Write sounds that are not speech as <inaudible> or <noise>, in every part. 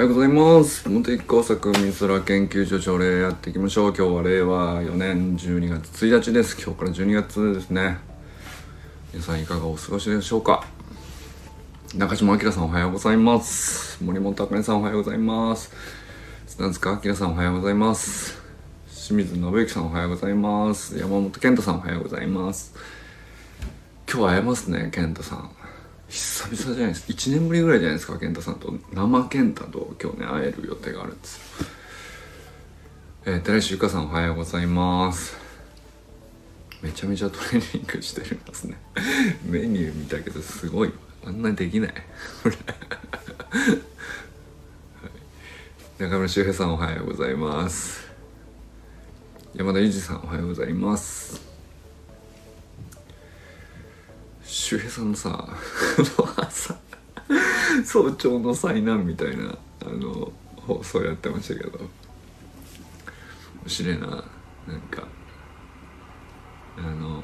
はようございます。茂木工作美空研究所朝礼やっていきましょう。今日は令和4年12月1日です。今日から12月ですね。皆さんいかがお過ごしでしょうか？中島明さんおはようございます。森本茜さんおはようございます。砂塚明さんおはようございます。清水信之さんおはようございます。山本健太さんおはようございます。今日は会えますね健太さん。久々じゃないです。1年ぶりぐらいじゃないですか健太さんと生健太と今日ね会える予定があるんですよ。えー、寺石ゆかさんおはようございます。めちゃめちゃトレーニングしてますね。<laughs> メニュー見たけどすごい。あんなにできな <laughs> い。中村修平さんおはようございます。山田裕二さんおはようございます。周平さんのさ朝 <laughs> 早朝の災難みたいなあの放送やってましたけど面白いななんか。あの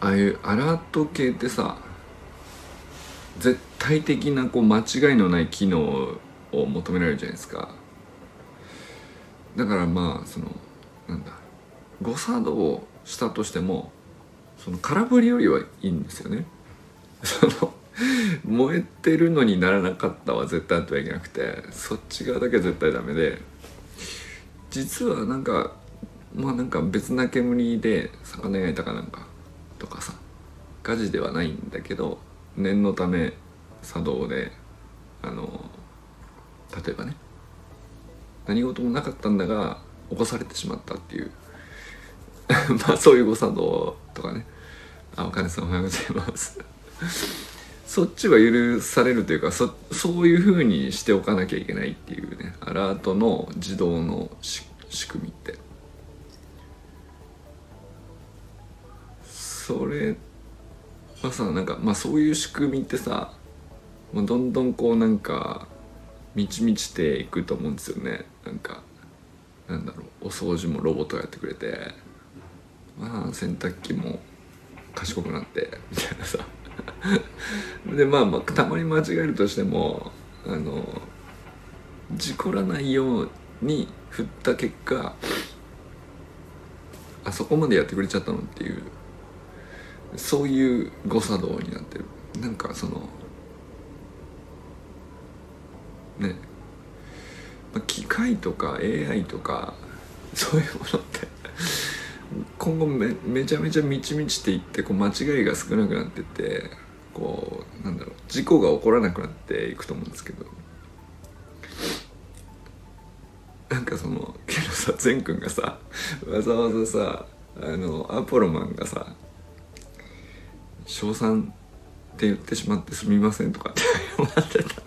ああいうアラート系ってさ絶対的なこう間違いのない機能を求められるじゃないですか。だからまあそのなんだ誤作動したとしてもその空振りよりはいいんですよね。<laughs> その燃えてるのにならなかったは絶対あってはいけなくてそっち側だけ絶対ダメで実はなんかまあなんか別な煙で魚焼いたかなんかとかさ火事ではないんだけど念のため作動であの例えばね何事もなかったんだが起こされてしまったっていう <laughs> まあそういう誤作動とかね。あお金さんおはようございます。そっちは許されるというかそそういうふうにしておかなきゃいけないっていうね。アラートの自動の仕組みって。それはさなんかまあそういう仕組みってさ、まあ、どんどんこうなんか満ち満ちていくと思うんですよね。なんかなんだろうお掃除もロボットがやってくれて。まあ洗濯機も賢くなってみたいなさ。<laughs> でまあまあたまに間違えるとしてもあの事故らないように振った結果あそこまでやってくれちゃったのっていうそういう誤作動になってる。なんかそのね。機械とか AI とかそういうものって今後めめちゃめちゃ満ち満ちっていってこう間違いが少なくなってってこうなんだろう事故が起こらなくなっていくと思うんですけど。なんかそのけどさ善くんがさわざわざさあのアポロマンがさ「称賛って言ってしまってすみません」とかって謝ってたの。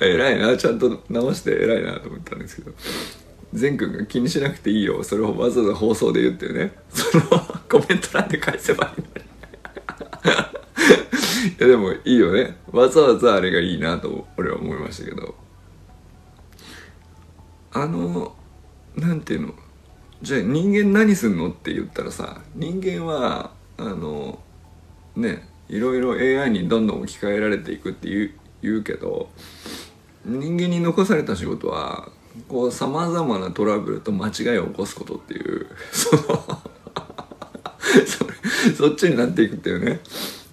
<laughs> 偉いなちゃんと直して偉いなと思ったんですけど。善くんが気にしなくていいよ。それをわざわざ放送で言ってね。そのコメント欄で返せばいいのに。いやでもいいよね。わざわざあれがいいなと俺は思いましたけど。あのなんていうの？じゃあ人間何すんのって言ったらさ人間はあのねいろいろ AI にどんどん置き換えられていくって言う言うけど人間に残された仕事はこうさまざまなトラブルと間違いを起こすことっていう <laughs> そそっちになっていくっていうね。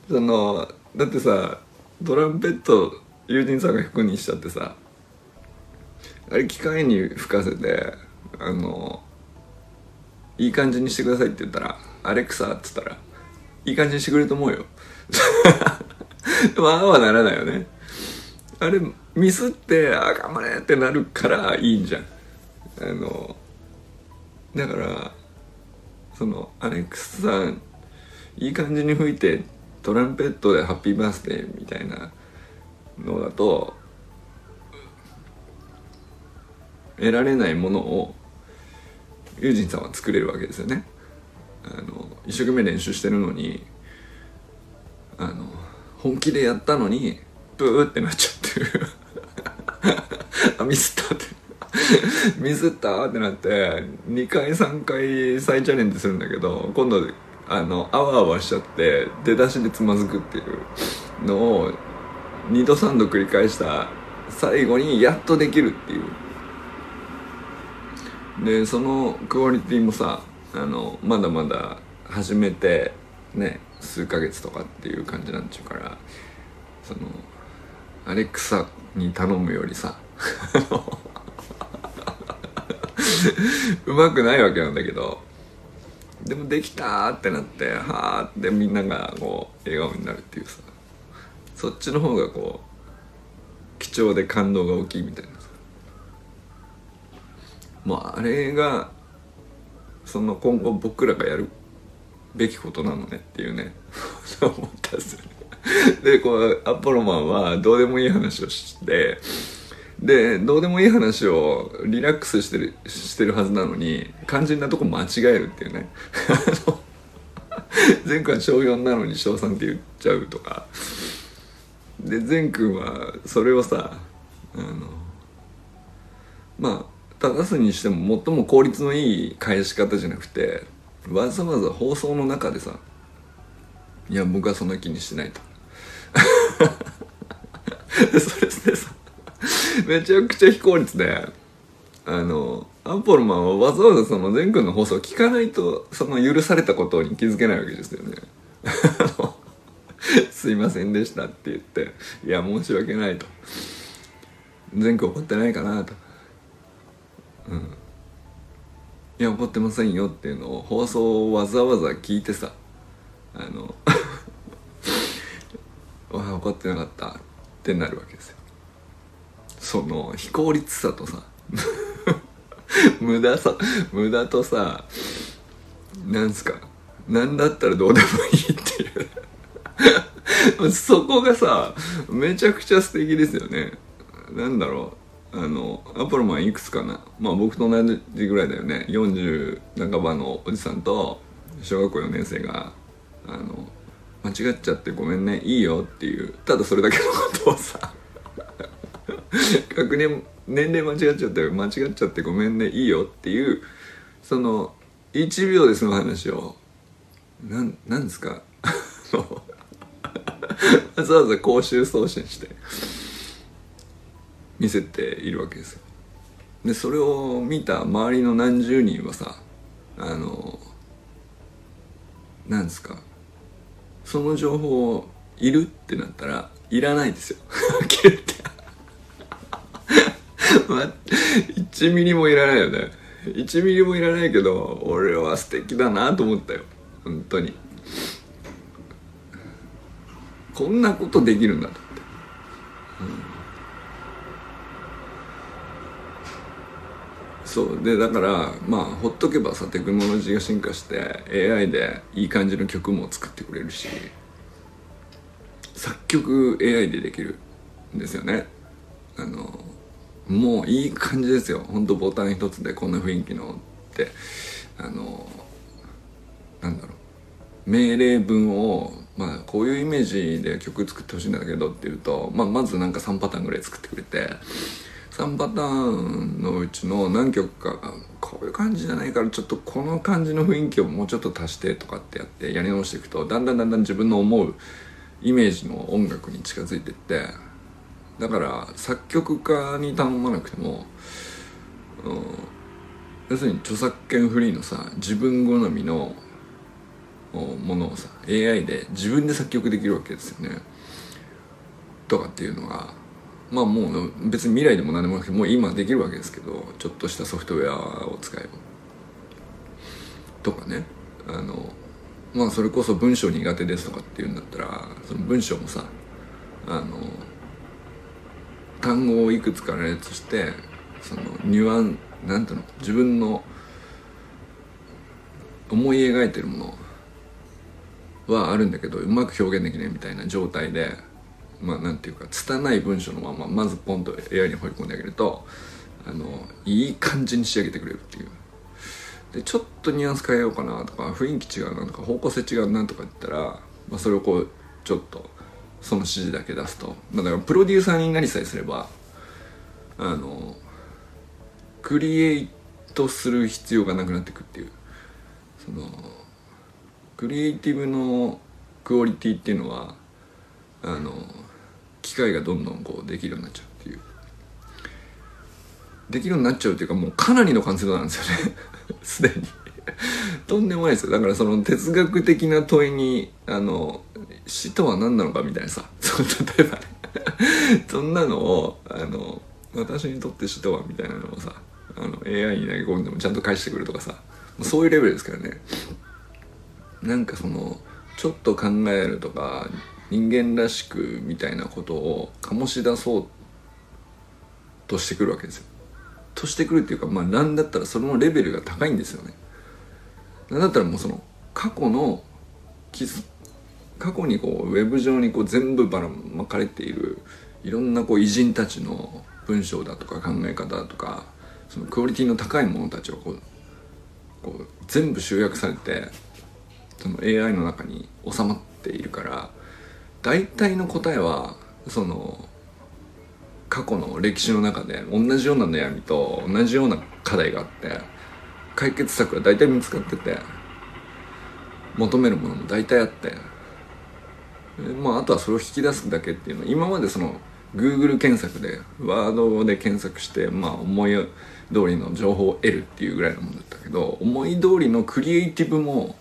そのだってさトランペット友人さんが弾くにしちゃってさあれ機械に吹かせてあのいい感じにしてくださいって言ったら「アレクサ」っつったらいい感じにしてくれると思うよ。<laughs> でもああはならないよね。あれミスってあ頑張れってなるからいいんじゃん。あのだからそのアレックスさんいい感じに吹いてトランペットで「ハッピーバースデー」みたいなのだと得られないものをユージンさんは作れるわけですよね。あの一生懸命練習してるのにあの本気でやったのにブーってなっちゃってるあミスったって。<laughs> ミスったってなって2回3回再チャレンジするんだけど今度あのあわあわしちゃって出だしでつまずくっていうのを2度3度繰り返した最後にやっとできるっていう。でそのクオリティもさあのまだまだ始めてね数ヶ月とかっていう感じなんちゅうからそのアレクサに頼むよりさ <laughs> うまくないわけなんだけど。でもできたってなってはあってみんながこう笑顔になるっていうさ。そっちの方がこう貴重で感動が大きいみたいなさ。もうあれがその今後僕らがやるべきことなのねっていうね。<laughs> 思ったんですよね。でこうアポロマンはどうでもいい話をしてでどうでもいい話をリラックスしてるしてるはずなのに肝心なとこ間違えるっていうね <laughs> 前回小4なのに小3って言っちゃうとかで善くんはそれをさあのまあ正すにしても最も効率のいい返し方じゃなくてわざわざ放送の中でさ「いや僕はそんな気にしてない」<laughs> と。それでさ <laughs> めちゃくちゃ非効率で。あのアンポロマンはわざわざその善くんの放送を聞かないとその許されたことに気づけないわけですよね。<laughs> すいませんでしたって言って「いや申し訳ない」と「善く怒ってないかな」と「うん。いや怒ってませんよ」っていうのを放送をわざわざ聞いてさあの <laughs> 怒ってなかったってなるわけですよ。その非効率さとさ。<laughs> 無駄さ無駄とさなんすか。なんだったらどうでもいいっていう。そこがさめちゃくちゃ素敵ですよね。なんだろう。あのアポロマンいくつかな。まあ僕と同じぐらいだよね。40半ばのおじさんと小学校4年生があの間違っちゃってごめんね。いいよっていう。ただそれだけのことをさ。確認年齢間違っちゃって間違っちゃってごめんねいいよっていうその1秒でその話をなんなんですか？<laughs> わざわざ公衆送信して見せているわけですよ。でそれを見た周りの何十人はさあのなんですか？その情報いるってなったらいらないですよ。<laughs> 切れて。ま <laughs> 1ミリもいらないよね。1ミリもいらないけど俺は素敵だなと思ったよ。本当に。こんなことできるんだと思って、うん、そう。でだからまあほっとけばさテクノロジーが進化して AI でいい感じの曲も作ってくれるし作曲 AI でできるんですよね。あのもういい感じですよ。ほんとボタン一つでこんな雰囲気のって。あのなんだろう。命令文をまあこういうイメージで曲作ってほしいんだけどっていうと、まあ、まずなんか3パターンぐらい作ってくれて。3パターンのうちの何曲かこういう感じじゃないからちょっとこの感じの雰囲気をもうちょっと足してとかってやってやり直していくとだんだんだんだん自分の思うイメージの音楽に近づいていってだから作曲家に頼まなくても、うん、要するに著作権フリーのさ自分好みのものをさ AI で自分で作曲できるわけですよね。とかっていうのがまあもう別に未来でも何でもなくてもう今できるわけですけどちょっとしたソフトウェアを使えば。とかねあのまあそれこそ文章苦手ですとかっていうんだったらその文章もさあの単語をいくつか羅列してそのニュアンなんていうの自分の思い描いてるものはあるんだけどうまく表現できないみたいな状態でまあなんていうか拙い文章のまままずポンと AI に放り込んであげるとあのいい感じに仕上げてくれるっていう。でちょっとニュアンス変えようかなとか雰囲気違うなとか方向性違うなとか言ったら、まあ、それをこうちょっとその指示だけ出すと。だからプロデューサーになりさえすればあのクリエイトする必要がなくなってくっていう。そのクリエイティブのクオリティっていうのはあの機械がどんどんこうできるようになっちゃうっていう。できるようになっちゃうっていうかもうかなりの完成度なんですよね。<laughs> すでに。とんでもないですよ。だからその哲学的な問いにあの死とは何なのかみたいなさ。そ <laughs> 例えばね。そんなのをあの私にとって死とはみたいなのをさあの AI に投げ込んでもちゃんと返してくるとかさ。そういうレベルですからね。なんかそのちょっと考えるとか人間らしくみたいなことを醸し出そうとしてくるわけですよ。としてくるっていうかまあなんだったらそのレベルが高いんですよね。なんだったらもうその過去の傷過去にこうウェブ上にこう全部ばらまかれているいろんなこう偉人たちの文章だとか考え方だとかそのクオリティの高いものたちをこうこう全部集約されてその AI の中に収まっているから大体の答えはその過去の歴史の中で同じような悩みと同じような課題があって解決策が大体見つかってて求めるものも大体あってまああとはそれを引き出すだけっていうのは今までその Google 検索でワードで検索してまあ思い通りの情報を得るっていうぐらいのものだったけど思い通りのクリエイティブも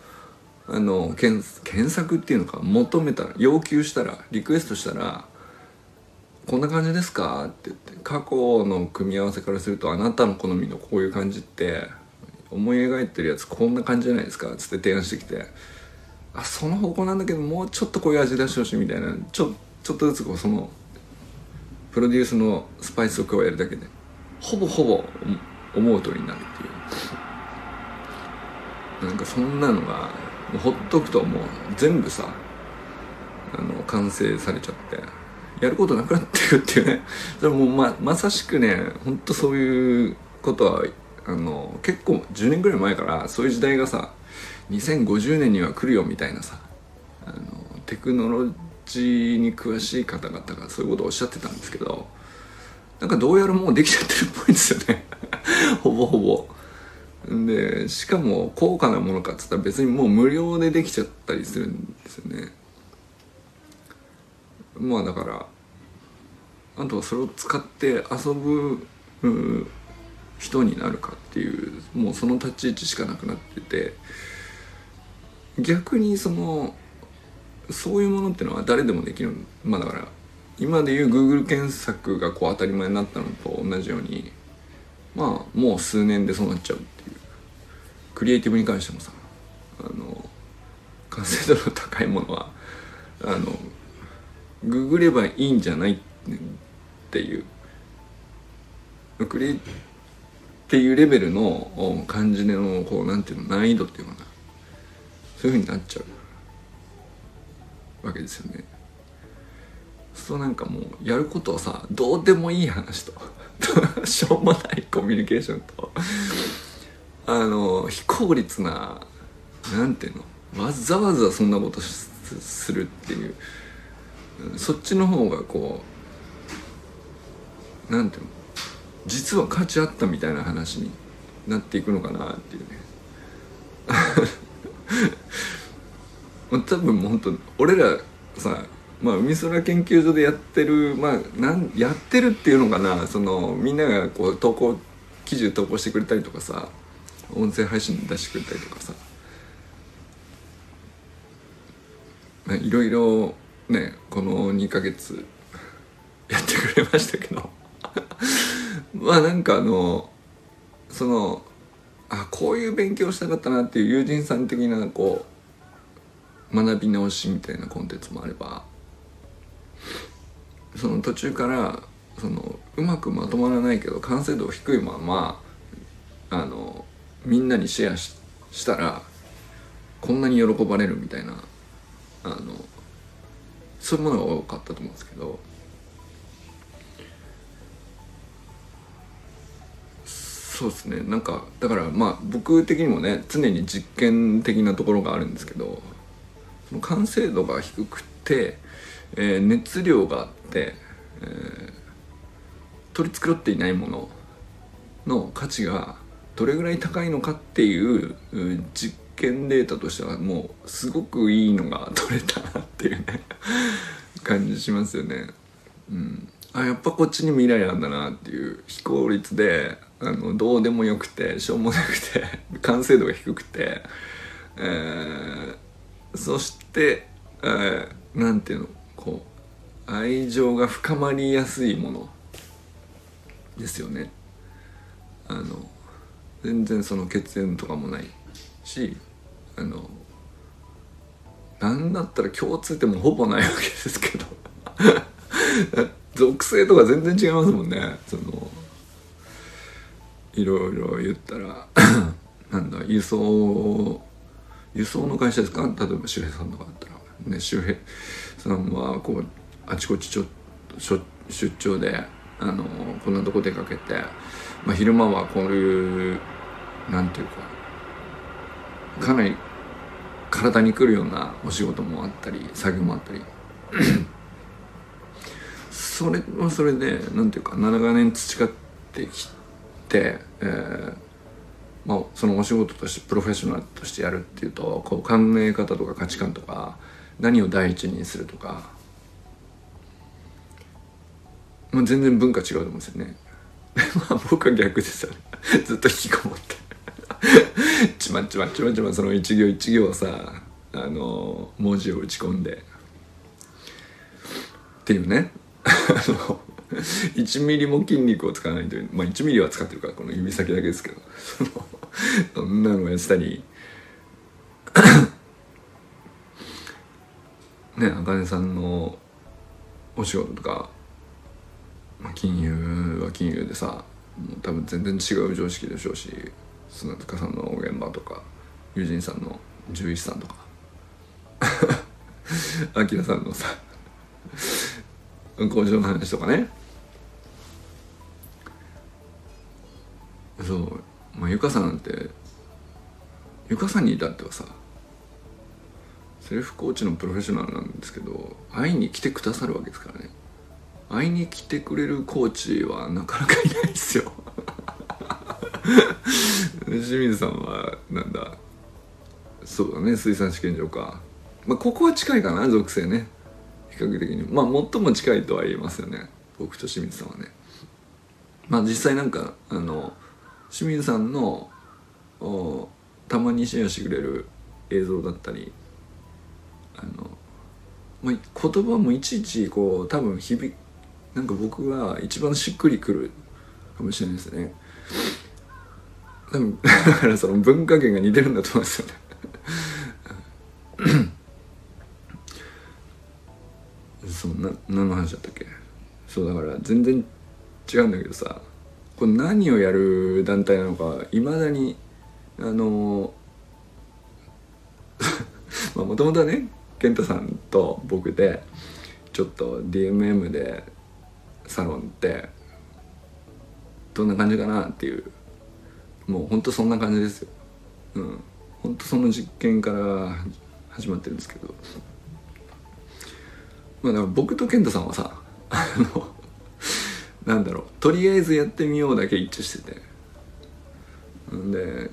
あの検検索っていうのか求めたら要求したらリクエストしたら「こんな感じですか?」って言って過去の組み合わせからするとあなたの好みのこういう感じって思い描いてるやつこんな感じじゃないですかっつって提案してきてあその方向なんだけどもうちょっとこういう味出してほしいみたいな。ちょちょっとずつこうそのプロデュースのスパイスを加えるだけでほぼほぼ思う通りになるっていう。なんかそんなのがもうほっとくともう全部さあの完成されちゃってやることなくなっていくっていうね。<laughs> それもままさしくねほんとそういうことはあの結構10年ぐらい前からそういう時代がさ2050年には来るよみたいなさあのテクノロジーに詳しい方々がそういうことをおっしゃってたんですけどなんかどうやらもうできちゃってるっぽいんですよね。<laughs> ほぼほぼ。でしかも高価なものかっつったら別にもう無料でできちゃったりするんですよね。まあだからあとはそれを使って遊ぶ人になるかっていうもうその立ち位置しかなくなってて逆にそのそういうものってのは誰でもできる。まあだから今でいう Google 検索がこう当たり前になったのと同じようにまあもう数年でそうなっちゃうっていう。クリエイティブに関してもさあの完成度の高いものはあのググればいいんじゃないっていう。クリっていうレベルの感じのこうなんていうの難易度っていうのかな。そういうふうになっちゃうわけですよね。そうなんかもうやることはさどうでもいい話と。<laughs> しょうもないコミュニケーションと。あの非効率ななんていうのわざわざそんなことするっていう。そっちの方がこうなんていうの実は価値あったみたいな話になっていくのかなっていうね。<laughs> 多分もう本当俺らさまあ海空研究所でやってるまあなんやってるっていうのかな。そのみんながこう投稿記事投稿してくれたりとかさ音声配信出してくれたりとかさ。いろいろねこの2ヶ月やってくれましたけど。まあなんかあのそのあこういう勉強したかったなっていう友人さん的なこう学び直しみたいなコンテンツもあればその途中からそのうまくまとまらないけど完成度低いままあのみんなにシェアししたらこんなに喜ばれるみたいなあのそういうものが多かったと思うんですけどそうですねなんかだからまあ僕的にもね常に実験的なところがあるんですけどその完成度が低くて、えー、熱量があって、えー、取り繕っていないものの価値がどれぐらい高いのかっていう実験データとしてはもうすごくいいのが取れたなっていうね <laughs> 感じしますよね。うんあやっぱこっちに未来なんだなっていう非効率であのどうでもよくてしょうもなくて <laughs> 完成度が低くて、えー、そして、えー、なんていうのこう愛情が深まりやすいものですよね。あの全然その血縁とかもないしあのなんだったら共通点もほぼないわけですけど。<laughs> 属性とか全然違いますもんね。そのいろいろ言ったら <coughs> なんだ輸送輸送の会社ですか？例えば周平さんとかだったら。ね周平さんはこうあちこちちょ出張であのこんなとこ出かけて、まあ、昼間はこういうなんていうかかなり体にくるようなお仕事もあったり作業もあったり。<coughs> それはそれでなんていうか長年培ってきて、えーまあ、そのお仕事としてプロフェッショナルとしてやるっていうとこう考え方とか価値観とか何を第一にするとか、まあ、全然文化違うと思うんですよね。<laughs> まあ僕は逆ですよね。<laughs> ずっと引きこもって。<laughs> ちまちまちまちまその一行一行さあの文字を打ち込んで。っていうね。あの <laughs> 1ミリも筋肉を使わないというまあ1ミリは使ってるからこの指先だけですけど。<laughs> そんなのをやってたり。<coughs> ねあかねさんのお仕事とか、まあ、金融は金融でさもう多分全然違う常識でしょうし砂塚さんの現場とか友人さんの獣医師さんとか。あきらさんのさ <laughs> 工場の話とかね。そうまあゆかさんなんてゆかさんに至ってはさセルフコーチのプロフェッショナルなんですけど会いに来てくださるわけですからね。会いに来てくれるコーチはなかなかいないですよ。<laughs> 清水さんはなんだそうだね水産試験場か。まあここは近いかな属性ね。比較的に。まあ最も近いとは言えますよね。僕と清水さんはね。まあ実際なんかあの清水さんのたまにシェアしてくれる映像だったりあの、まあ、言葉もいちいちこう多分響なんか僕が一番しっくりくるかもしれないですね。多分だからその文化圏が似てるんだと思うんですよね。<coughs> そうな何の話だったっけ？そうだから全然違うんだけどさ。これ何をやる団体なのかいまだにあの <laughs> まあもともとはね健太さんと僕でちょっと DMM でサロンってどんな感じかなっていうもうほんとそんな感じですよ。うん。ほんとその実験から始まってるんですけど。まあだから僕と健太さんはさあのなんだろう。とりあえずやってみようだけ一致してて。んで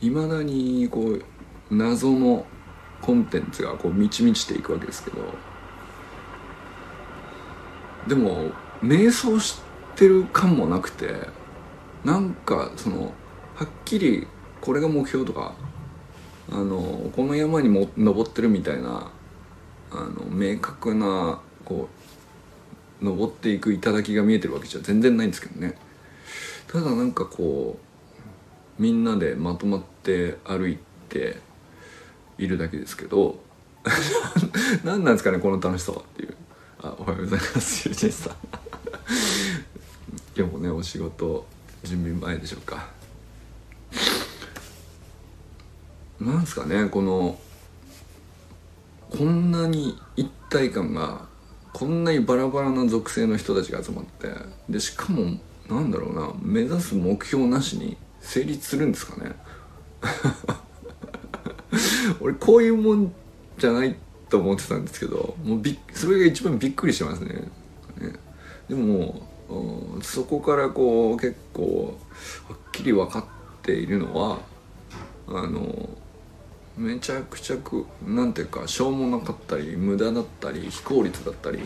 いまだにこう謎のコンテンツがこう満ち満ちていくわけですけど。でも瞑想してる感もなくてなんかそのはっきりこれが目標とかあのこの山にも登ってるみたいなあの明確なこう登っていく頂が見えてるわけじゃ全然ないんですけどね。ただなんかこうみんなでまとまって歩いているだけですけど <laughs> 何なんですかねこの楽しさはっていう。あおはようございますゆうじさん。今日もねお仕事準備前でしょうか。なんですかねこのこんなに一体感がこんなにバラバラな属性の人たちが集まってでしかもなんだろうな目指す目標なしに成立するんですかね。<laughs> 俺こういうもんじゃないと思ってたんですけどもうびそれが一番びっくりしてますね。ね。でもそこからこう結構はっきり分かっているのはあのめちゃくちゃくなんていうかしょうもなかったり無駄だったり非効率だったり、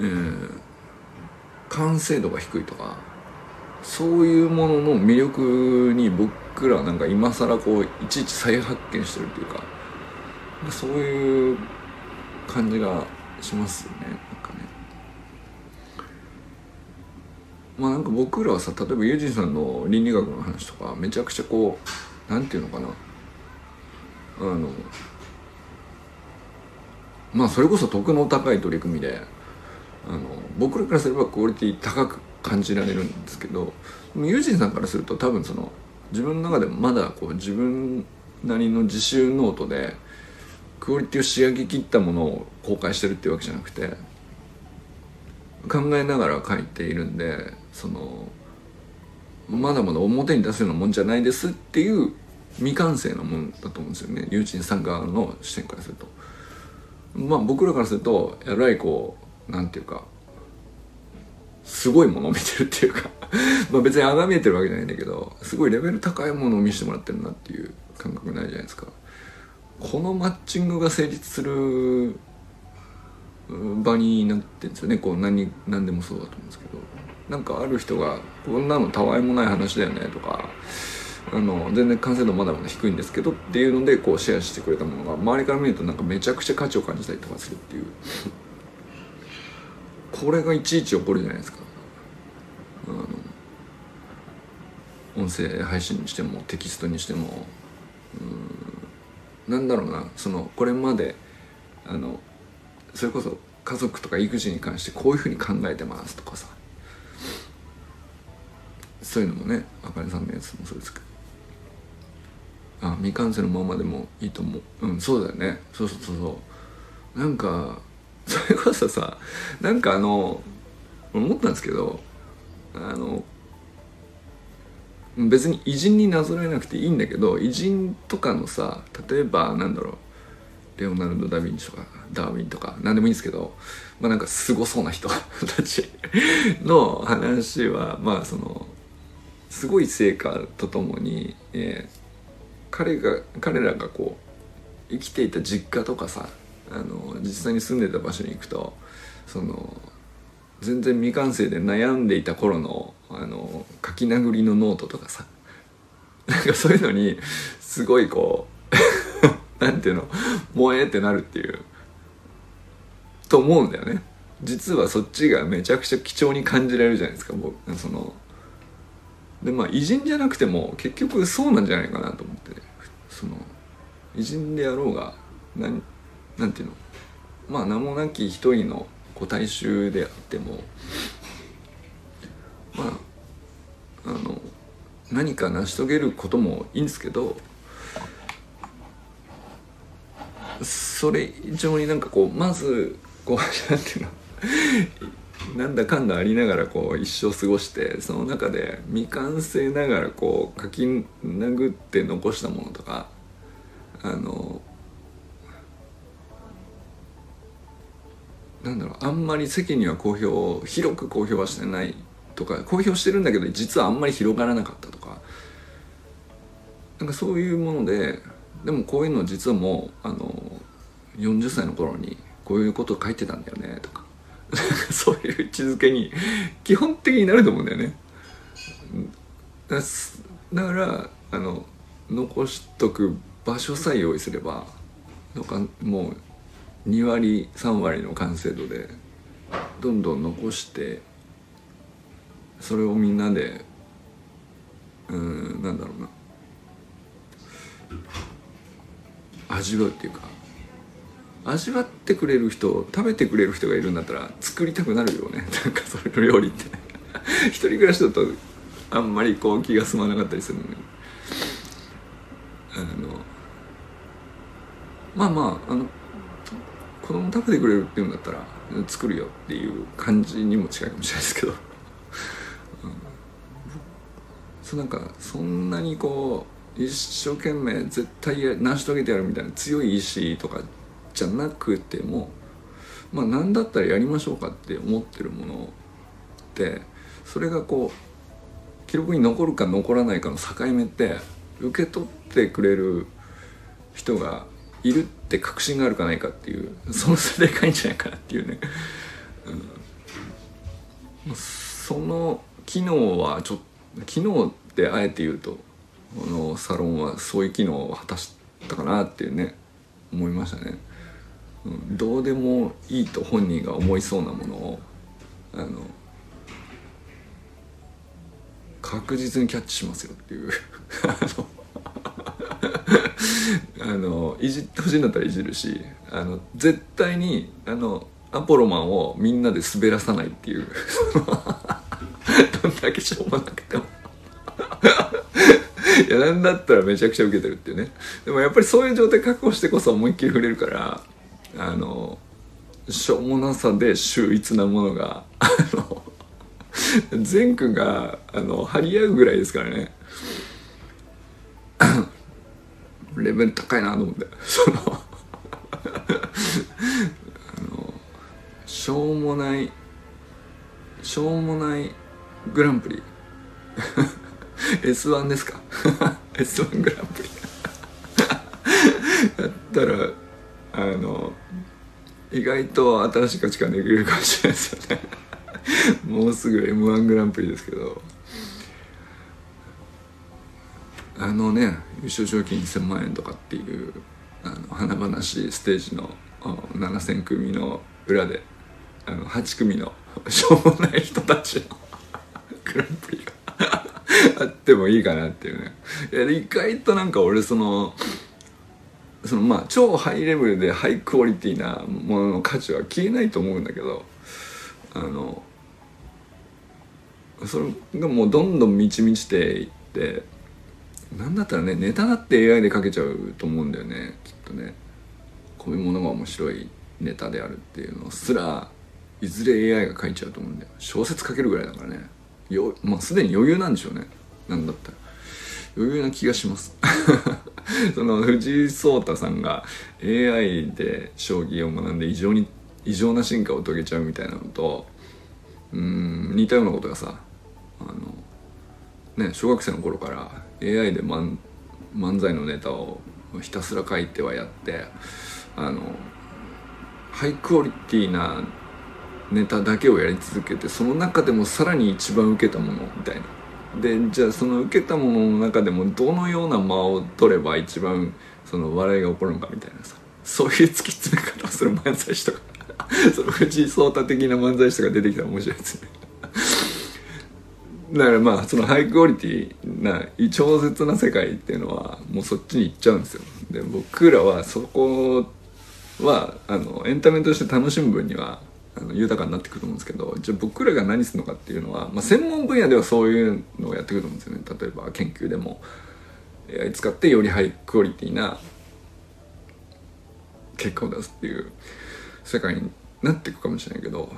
えー、完成度が低いとかそういうものの魅力に僕らなんか今更こういちいち再発見してるっていうかそういう感じがしますねなんかねまあなんか僕らはさ例えばユージンさんの倫理学の話とかめちゃくちゃこうなんていうのかな。あのまあそれこそ徳の高い取り組みであの僕らからすればクオリティ高く感じられるんですけどユージンさんからすると多分その自分の中でもまだこう自分なりの自習ノートでクオリティを仕上げきったものを公開してるっていうわけじゃなくて考えながら書いているんでそのまだまだ表に出すようなもんじゃないですっていう未完成なもんだと思うんですよねユーチンさん側の視点からすると。まあ僕らからするとえらいこうなんていうかすごいものを見てるっていうか <laughs> まあ別に崇めてるわけじゃないんだけどすごいレベル高いものを見せてもらってるなっていう感覚ないじゃないですか。このマッチングが成立する場になってるんですよねこう何何でもそうだと思うんですけどなんかある人が「こんなのたわいもない話だよね」とかあの全然完成度まだまだ低いんですけどっていうのでこうシェアしてくれたものが周りから見るとなんかめちゃくちゃ価値を感じたりとかするっていう。<laughs> これがいちいち起こるじゃないですか。あの音声配信にしてもテキストにしても。うん。なんだろうなそのこれまであのそれこそ家族とか育児に関してこういうふうに考えてますとかさ。そういうのもねあかねさんのやつもそうですけど。あ未完成のままでもいいと思う。うんそうだよね。そうそうそうそう。なんか <laughs> それこそさなんかあの思ったんですけどあの別に偉人になぞらえなくていいんだけど偉人とかのさ例えばなんだろうレオナルド・ダ・ヴィンチとかダーウィンとか何でもいいんですけどまあなんかすごそうな人たちの話はまあそのすごい成果とともに、えー、彼が彼らがこう生きていた実家とかさあの実際に住んでた場所に行くとその全然未完成で悩んでいた頃のあの書き殴りのノートとかさなんかそういうのにすごいこう <laughs> なんていうの萌えってなるっていうと思うんだよね。実はそっちがめちゃくちゃ貴重に感じられるじゃないですか僕そのでまあ偉人じゃなくても結局そうなんじゃないかなと思ってその偉人であろうが何なんていうの。まあ名もなき一人の個体衆であってもまああの何か成し遂げることもいいんですけどそれ以上になんかこうまずこうなんていうの。なんだかんだありながらこう一生過ごしてその中で未完成ながらこう書き殴って残したものとかあのなんだろうあんまり世間には公表広く公表はしてないとか公表してるんだけど実はあんまり広がらなかったとかなんかそういうものででもこういうの実はもうあの40歳の頃にこういうこと書いてたんだよねとか <laughs> そういう位置づけに基本的になると思うんだよね。だからあの残しとく場所さえ用意すればなんかもう2割3割の完成度でどんどん残してそれをみんなでうんなんだろうな味わうっていうか味わってくれる人食べてくれる人がいるんだったら作りたくなるよね。<laughs> なんかそれの料理って。一人暮らしだとあんまりこう気が済まなかったりするのに。あのまあまああの子供食べてくれるっていうんだったら作るよっていう感じにも近いかもしれないですけど、<laughs> うん、そうなんかそんなにこう一生懸命絶対成し遂げてやるみたいな強い意志とかじゃなくてもまあ何だったらやりましょうかって思ってるものってそれがこう記録に残るか残らないかの境目って受け取ってくれる人がいるって確信があるかないかっていうその差でかいんじゃないかなっていうね、うん、その機能はちょっと機能ってあえて言うとこのサロンはそういう機能を果たしたかなっていうね思いましたね、どうでもいいと本人が思いそうなものをあの確実にキャッチしますよっていう。<laughs> あのいじってほしいんだったらいじるしあの絶対にあのアポロマンをみんなで滑らさないっていう。<laughs> どんだけしょうもなくても。<laughs> いやなんだったらめちゃくちゃ受けてるっていうね。でもやっぱりそういう状態確保してこそ思いっきり触れるからあのしょうもなさで秀逸なものがあの善くんがあの張り合うぐらいですからね。レベル高いなと思って。そのあのしょうもないしょうもないグランプリ。S1 ですか？S1 グランプリ。やったらあの意外と新しい価値観できるかもしれないですよね。<laughs> もうすぐ m 1グランプリですけど。あのね優勝賞金1000万円とかっていうあの華々しいステージの7,000組の裏であの8組のしょうもない人たちの <laughs> グランプリがあってもいいかなっていうね。意外となんか俺そのそのまあ超ハイレベルでハイクオリティなものの価値は消えないと思うんだけどあのそれがもうどんどん満ち満ちていってなんだったらねネタだって AI で書けちゃうと思うんだよねきっとね。こういうものが面白いネタであるっていうのすらいずれ AI が書いちゃうと思うんだよ。小説書けるぐらいだからね。よまあすでに余裕なんでしょうね。なんだったら。余裕な気がします。<laughs> その藤井聡太さんが AI で将棋を学んで異常に異常な進化を遂げちゃうみたいなのとうん似たようなことがさあのね小学生の頃から AI で漫才のネタをひたすら書いてはやってあのハイクオリティなネタだけをやり続けてその中でもさらに一番受けたものみたいな。でじゃあその受けたものの中でもどのような間を取れば一番その笑いが起こるのかみたいなさ。そういう突き詰め方をする漫才師とか。<laughs> その藤井聡太的な漫才師とか出てきたら面白いですね。だからまあそのハイクオリティな超絶な世界っていうのはもうそっちに行っちゃうんですよ。で僕らはそこはあのエンタメとして楽しむ分にはあの豊かになってくると思うんですけどじゃあ僕らが何するのかっていうのは、まあ、専門分野ではそういうのをやってくると思うんですよね。例えば研究でも。AI 使ってよりハイクオリティな結果を出すっていう世界になっていくかもしれないけど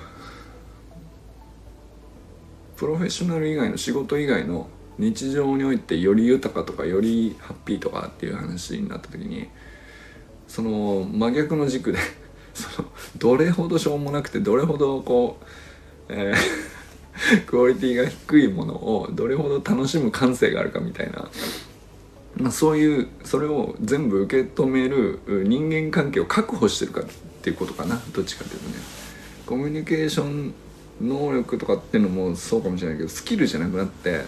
プロフェッショナル以外の仕事以外の日常においてより豊かとかよりハッピーとかっていう話になった時にその真逆の軸でそのどれほどしょうもなくてどれほどこう、えー、<laughs> クオリティが低いものをどれほど楽しむ感性があるかみたいな、まあ、そういうそれを全部受け止める人間関係を確保してるかっていうことかなどっちかというとね。コミュニケーション能力とかっていうのもそうかもしれないけどスキルじゃなくなって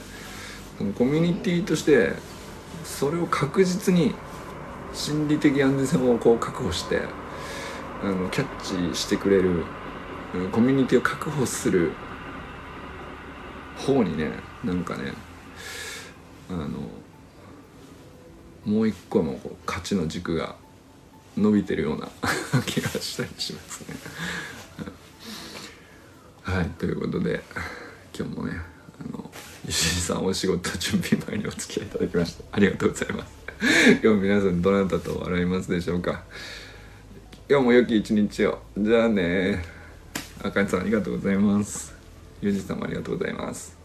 そのコミュニティとしてそれを確実に心理的安全性をこう確保してあのキャッチしてくれるコミュニティを確保する方にねなんかねあのもう一個のこう価値の軸が伸びてるような <laughs> 気がしたりしますね。はいということで今日もねあの石井さんお仕事準備前にお付き合いいただきましたありがとうございます。今日皆さんどなたと笑いますでしょうか？今日も良き一日を。じゃあねあかんさんありがとうございます。ゆうじさんもありがとうございます。